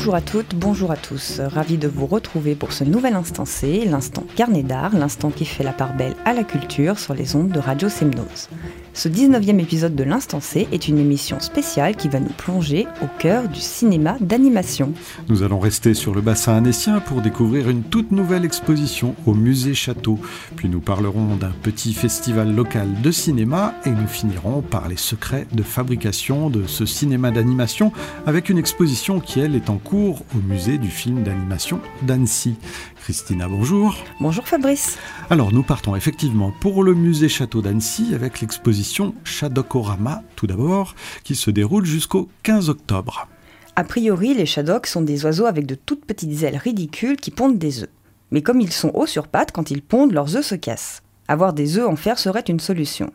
Bonjour à toutes, bonjour à tous. Ravi de vous retrouver pour ce nouvel instant C, l'instant carnet d'art, l'instant qui fait la part belle à la culture sur les ondes de Radio Semnose. Ce 19e épisode de l'Instant C est une émission spéciale qui va nous plonger au cœur du cinéma d'animation. Nous allons rester sur le bassin annécien pour découvrir une toute nouvelle exposition au musée Château. Puis nous parlerons d'un petit festival local de cinéma et nous finirons par les secrets de fabrication de ce cinéma d'animation avec une exposition qui, elle, est en cours au musée du film d'animation d'Annecy. Christina, bonjour. Bonjour Fabrice. Alors nous partons effectivement pour le musée Château d'Annecy avec l'exposition Shadokorama tout d'abord, qui se déroule jusqu'au 15 octobre. A priori, les shadoks sont des oiseaux avec de toutes petites ailes ridicules qui pondent des œufs. Mais comme ils sont hauts sur pattes, quand ils pondent, leurs œufs se cassent. Avoir des œufs en fer serait une solution.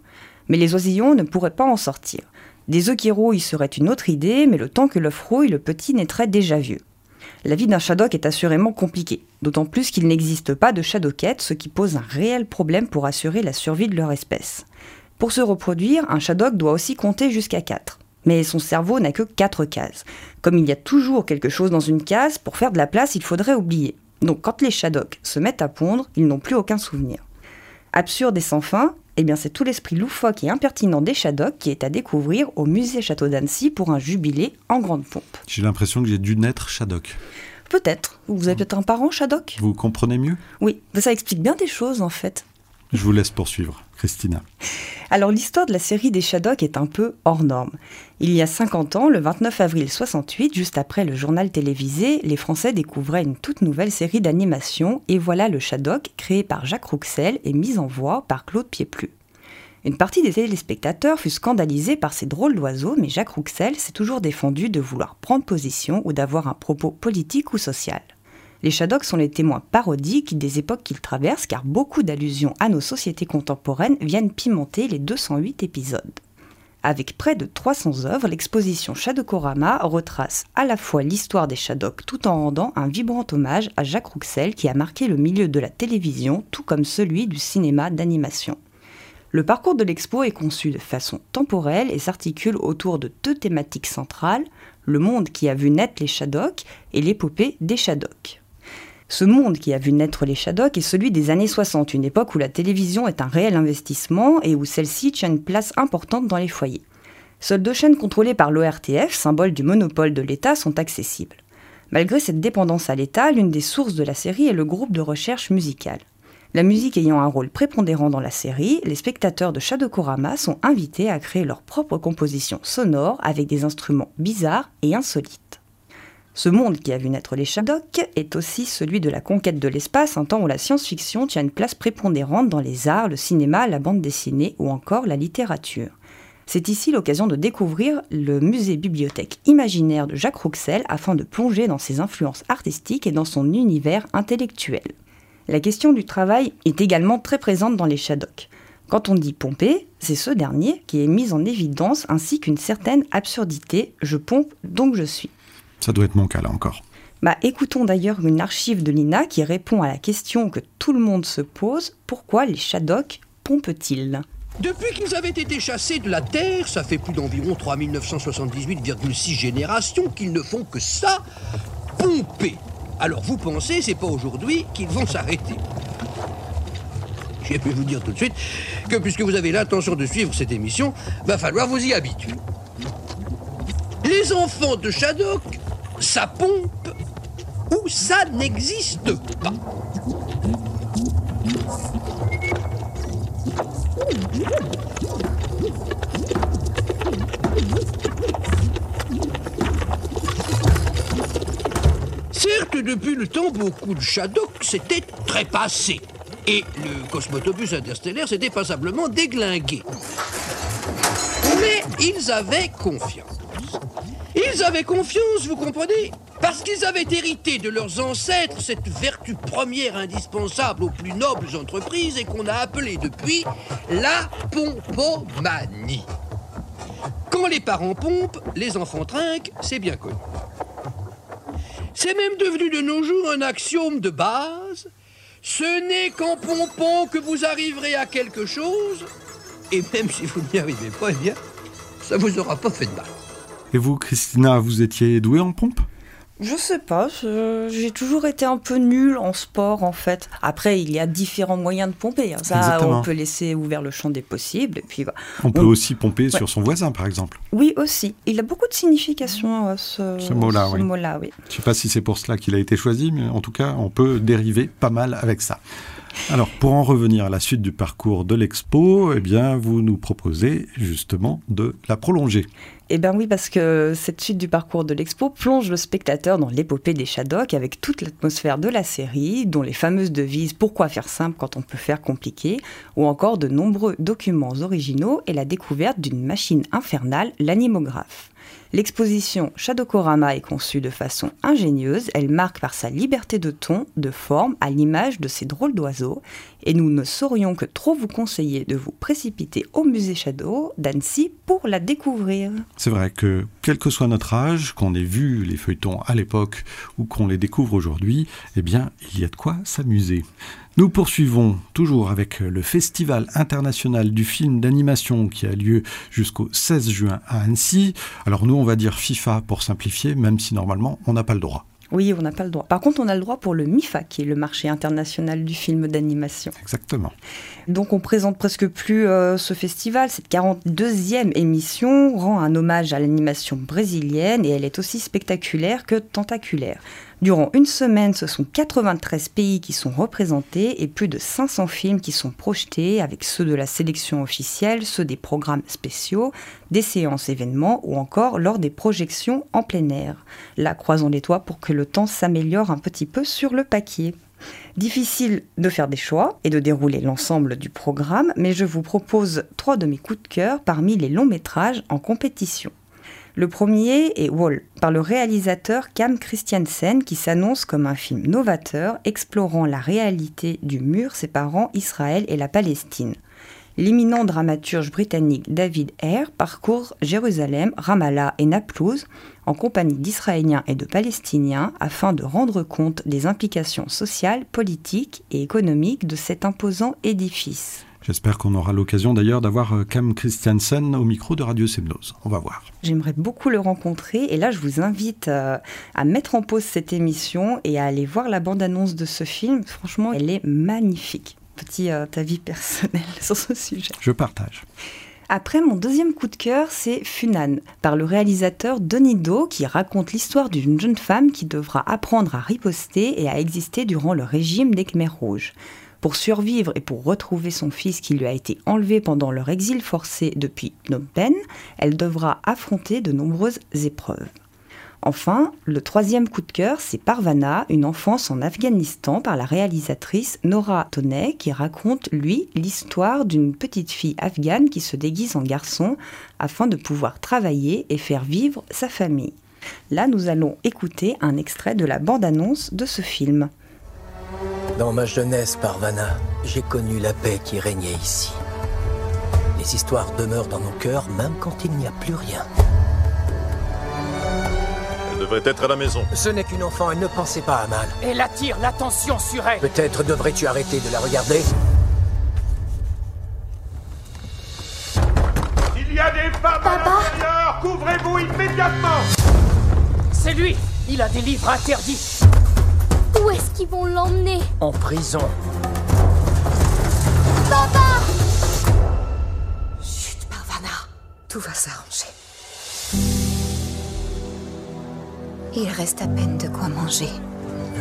Mais les oisillons ne pourraient pas en sortir. Des œufs qui rouillent serait une autre idée, mais le temps que l'œuf rouille, le petit naîtrait déjà vieux. La vie d'un shadok est assurément compliquée, d'autant plus qu'il n'existe pas de shadokettes, ce qui pose un réel problème pour assurer la survie de leur espèce. Pour se reproduire, un shadok doit aussi compter jusqu'à 4. Mais son cerveau n'a que 4 cases. Comme il y a toujours quelque chose dans une case, pour faire de la place, il faudrait oublier. Donc quand les shadoks se mettent à pondre, ils n'ont plus aucun souvenir. Absurde et sans fin, eh bien c'est tout l'esprit loufoque et impertinent des Shadocks qui est à découvrir au musée Château d'Annecy pour un jubilé en grande pompe. J'ai l'impression que j'ai dû naître Shadok. Peut-être. Vous avez peut-être un parent Shadok Vous comprenez mieux? Oui, ça explique bien des choses en fait. Je vous laisse poursuivre, Christina. Alors l'histoire de la série des Shadocks est un peu hors norme. Il y a 50 ans, le 29 avril 68, juste après le journal télévisé, les Français découvraient une toute nouvelle série d'animation et voilà le Shadok créé par Jacques Rouxel et mis en voix par Claude Pieplu. Une partie des téléspectateurs fut scandalisée par ces drôles d'oiseaux, mais Jacques Rouxel s'est toujours défendu de vouloir prendre position ou d'avoir un propos politique ou social. Les Shadocks sont les témoins parodiques des époques qu'ils traversent car beaucoup d'allusions à nos sociétés contemporaines viennent pimenter les 208 épisodes. Avec près de 300 œuvres, l'exposition Shadokorama retrace à la fois l'histoire des Shadocks tout en rendant un vibrant hommage à Jacques Rouxel qui a marqué le milieu de la télévision tout comme celui du cinéma d'animation. Le parcours de l'expo est conçu de façon temporelle et s'articule autour de deux thématiques centrales, le monde qui a vu naître les Shadocks et l'épopée des Shadocks. Ce monde qui a vu naître les Shadocks est celui des années 60, une époque où la télévision est un réel investissement et où celle-ci tient une place importante dans les foyers. Seules deux chaînes contrôlées par l'ORTF, symbole du monopole de l'État, sont accessibles. Malgré cette dépendance à l'État, l'une des sources de la série est le groupe de recherche musicale. La musique ayant un rôle prépondérant dans la série, les spectateurs de Shadokorama sont invités à créer leur propre composition sonore avec des instruments bizarres et insolites. Ce monde qui a vu naître les Shadocks est aussi celui de la conquête de l'espace, un temps où la science-fiction tient une place prépondérante dans les arts, le cinéma, la bande dessinée ou encore la littérature. C'est ici l'occasion de découvrir le musée-bibliothèque imaginaire de Jacques Rouxel afin de plonger dans ses influences artistiques et dans son univers intellectuel. La question du travail est également très présente dans les Shadocks. Quand on dit pomper, c'est ce dernier qui est mis en évidence ainsi qu'une certaine absurdité. Je pompe donc je suis. Ça doit être mon cas là encore. Bah, écoutons d'ailleurs une archive de l'INA qui répond à la question que tout le monde se pose pourquoi les Shadocks pompent-ils? Depuis qu'ils avaient été chassés de la Terre, ça fait plus d'environ 3978,6 générations qu'ils ne font que ça, pomper. Alors vous pensez, c'est pas aujourd'hui qu'ils vont s'arrêter? J'ai pu vous dire tout de suite que puisque vous avez l'intention de suivre cette émission, va falloir vous y habituer. Les enfants de Shadok ça pompe ou ça n'existe pas. Certes, depuis le temps, beaucoup de Shadok s'étaient trépassés. Et le cosmotobus interstellaire s'était passablement déglingué. Mais ils avaient confiance. Ils avaient confiance, vous comprenez? Parce qu'ils avaient hérité de leurs ancêtres cette vertu première indispensable aux plus nobles entreprises et qu'on a appelée depuis la pompomanie. Quand les parents pompent, les enfants trinquent, c'est bien connu. C'est même devenu de nos jours un axiome de base. Ce n'est qu'en pompant que vous arriverez à quelque chose. Et même si vous n'y arrivez pas, eh bien, ça vous aura pas fait de mal. Et vous, Christina, vous étiez douée en pompe? Je sais pas, j'ai toujours été un peu nul en sport en fait. Après, il y a différents moyens de pomper. Hein. Ça, on peut laisser ouvert le champ des possibles. Et puis, on, peut aussi pomper sur son voisin, par exemple. Oui, aussi. Il a beaucoup de signification, euh, ce, ce mot-là. oui. Mot oui. Je ne sais pas si c'est pour cela qu'il a été choisi, mais en tout cas, on peut dériver pas mal avec ça. Alors, pour en revenir à la suite du parcours de l'expo, eh bien, vous nous proposez justement de la prolonger. Eh bien oui, parce que cette suite du parcours de l'expo plonge le spectateur dans l'épopée des Shadocks avec toute l'atmosphère de la série, dont les fameuses devises Pourquoi faire simple quand on peut faire compliqué, ou encore de nombreux documents originaux et la découverte d'une machine infernale, l'animographe. L'exposition Shadokorama est conçue de façon ingénieuse, elle marque par sa liberté de ton, de forme, à l'image de ces drôles d'oiseaux, et nous ne saurions que trop vous conseiller de vous précipiter au musée Shadow d'Annecy pour la découvrir. C'est vrai que, quel que soit notre âge, qu'on ait vu les feuilletons à l'époque ou qu'on les découvre aujourd'hui, eh bien, il y a de quoi s'amuser. Nous poursuivons toujours avec le Festival international du film d'animation qui a lieu jusqu'au 16 juin à Annecy. Alors nous, on va dire FIFA pour simplifier, même si normalement, on n'a pas le droit. Oui, on n'a pas le droit. Par contre, on a le droit pour le MIFA, qui est le marché international du film d'animation. Exactement. Donc, on présente presque plus euh, ce festival. Cette 42e émission rend un hommage à l'animation brésilienne et elle est aussi spectaculaire que tentaculaire. Durant une semaine, ce sont 93 pays qui sont représentés et plus de 500 films qui sont projetés avec ceux de la sélection officielle, ceux des programmes spéciaux, des séances événements ou encore lors des projections en plein air. Là, croisons les toits pour que le temps s'améliore un petit peu sur le papier. Difficile de faire des choix et de dérouler l'ensemble du programme, mais je vous propose trois de mes coups de cœur parmi les longs métrages en compétition. Le premier est Wall, par le réalisateur Cam Christiansen, qui s'annonce comme un film novateur explorant la réalité du mur séparant Israël et la Palestine. L'éminent dramaturge britannique David Hare parcourt Jérusalem, Ramallah et Naplouse en compagnie d'Israéliens et de Palestiniens afin de rendre compte des implications sociales, politiques et économiques de cet imposant édifice. J'espère qu'on aura l'occasion d'ailleurs d'avoir euh, Cam Christiansen au micro de Radio Semnose. On va voir. J'aimerais beaucoup le rencontrer et là je vous invite euh, à mettre en pause cette émission et à aller voir la bande-annonce de ce film. Franchement, elle est magnifique. Petit euh, avis personnel sur ce sujet. Je partage. Après, mon deuxième coup de cœur, c'est Funan, par le réalisateur Denis Do, qui raconte l'histoire d'une jeune femme qui devra apprendre à riposter et à exister durant le régime des Khmers rouges. Pour survivre et pour retrouver son fils qui lui a été enlevé pendant leur exil forcé depuis Phnom Penh, elle devra affronter de nombreuses épreuves. Enfin, le troisième coup de cœur, c'est Parvana, une enfance en Afghanistan par la réalisatrice Nora Toney, qui raconte, lui, l'histoire d'une petite fille afghane qui se déguise en garçon afin de pouvoir travailler et faire vivre sa famille. Là, nous allons écouter un extrait de la bande-annonce de ce film. Dans ma jeunesse, Parvana, j'ai connu la paix qui régnait ici. Les histoires demeurent dans nos cœurs même quand il n'y a plus rien. Elle devrait être à la maison. Ce n'est qu'une enfant et ne pensez pas à mal. Elle attire l'attention sur elle. Peut-être devrais-tu arrêter de la regarder Il y a des femmes à l'intérieur Couvrez-vous immédiatement C'est lui Il a des livres interdits où est-ce qu'ils vont l'emmener En prison. Papa Chut, Parvana. Tout va s'arranger. Il reste à peine de quoi manger.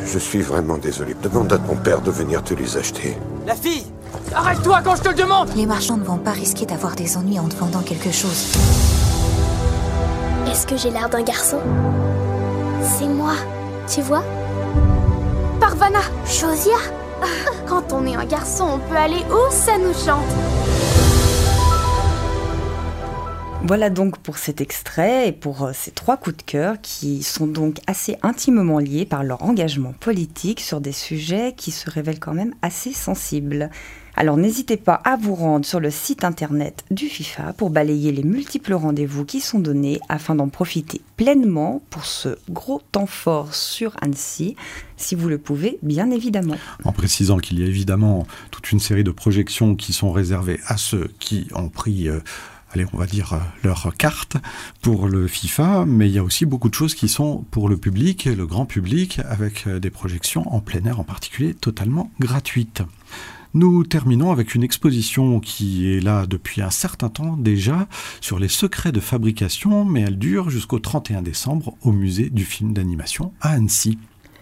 Je suis vraiment désolé. Demande à ton père de venir te les acheter. La fille Arrête-toi quand je te le demande Les marchands ne vont pas risquer d'avoir des ennuis en te vendant quelque chose. Est-ce que j'ai l'air d'un garçon? C'est moi, tu vois? Parvana Josia Quand on est un garçon, on peut aller où ça nous chante? Voilà donc pour cet extrait et pour euh, ces trois coups de cœur qui sont donc assez intimement liés par leur engagement politique sur des sujets qui se révèlent quand même assez sensibles. Alors n'hésitez pas à vous rendre sur le site internet du FIFA pour balayer les multiples rendez-vous qui sont donnés afin d'en profiter pleinement pour ce gros temps fort sur Annecy, si vous le pouvez, bien évidemment. En précisant qu'il y a évidemment toute une série de projections qui sont réservées à ceux qui ont pris... Euh, allez, on va dire, leur carte pour le FIFA, mais il y a aussi beaucoup de choses qui sont pour le public, le grand public, avec des projections en plein air en particulier, totalement gratuites. Nous terminons avec une exposition qui est là depuis un certain temps déjà sur les secrets de fabrication, mais elle dure jusqu'au 31 décembre au musée du film d'animation à Annecy.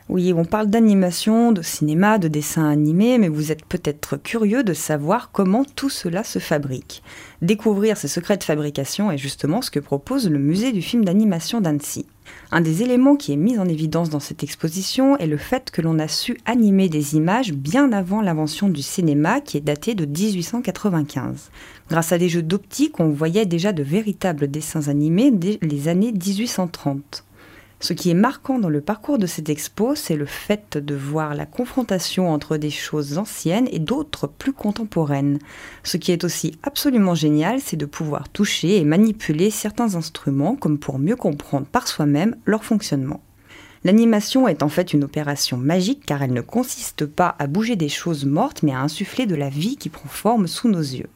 Oui, on parle d'animation, de cinéma, de dessin animé, mais vous êtes peut-être curieux de savoir comment tout cela se fabrique. Découvrir ces secrets de fabrication est justement ce que propose le musée du film d'animation d'Annecy. Un des éléments qui est mis en évidence dans cette exposition est le fait que l'on a su animer des images bien avant l'invention du cinéma qui est daté de 1895. Grâce à des jeux d'optique, on voyait déjà de véritables dessins animés dès les années 1830. Ce qui est marquant dans le parcours de cette expo, c'est le fait de voir la confrontation entre des choses anciennes et d'autres plus contemporaines. Ce qui est aussi absolument génial, c'est de pouvoir toucher et manipuler certains instruments comme pour mieux comprendre par soi-même leur fonctionnement. L'animation est en fait une opération magique car elle ne consiste pas à bouger des choses mortes mais à insuffler de la vie qui prend forme sous nos yeux.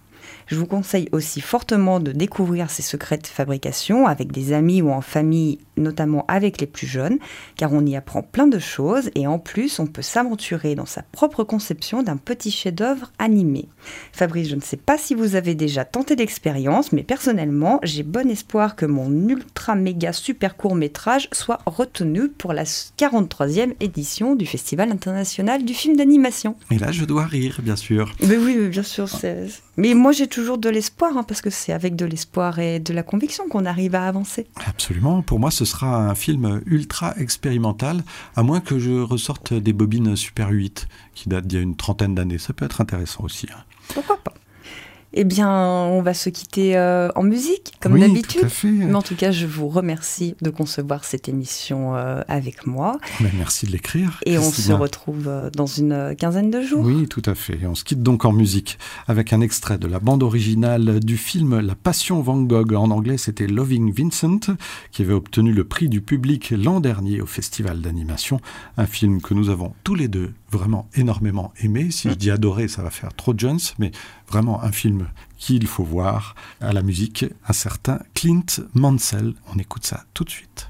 Je vous conseille aussi fortement de découvrir ces secrets de fabrication avec des amis ou en famille, notamment avec les plus jeunes, car on y apprend plein de choses et en plus on peut s'aventurer dans sa propre conception d'un petit chef-d'œuvre animé. Fabrice, je ne sais pas si vous avez déjà tenté l'expérience, mais personnellement, j'ai bon espoir que mon ultra méga super court métrage soit retenu pour la 43e édition du Festival international du film d'animation. Et là, je dois rire, bien sûr. Mais oui, bien sûr. Mais moi, j'ai toujours de l'espoir, hein, parce que c'est avec de l'espoir et de la conviction qu'on arrive à avancer. Absolument. Pour moi, ce sera un film ultra expérimental, à moins que je ressorte des bobines Super 8 qui datent d'il y a une trentaine d'années. Ça peut être intéressant aussi. Hein. Pourquoi pas? Eh bien, on va se quitter euh, en musique, comme d'habitude. Mais en tout cas, je vous remercie de concevoir cette émission euh, avec moi. merci de l'écrire. Et on se retrouve euh, dans une quinzaine de jours. Oui, tout à fait. on se quitte donc en musique avec un extrait de la bande originale du film La Passion Van Gogh. En anglais, c'était Loving Vincent, qui avait obtenu le prix du public l'an dernier au Festival d'animation. Un film que nous avons tous les deux vraiment énormément aimé. Si je dis adoré, ça va faire trop Jones, mais vraiment un film qu'il faut voir. À la musique, un certain Clint Mansell. On écoute ça tout de suite.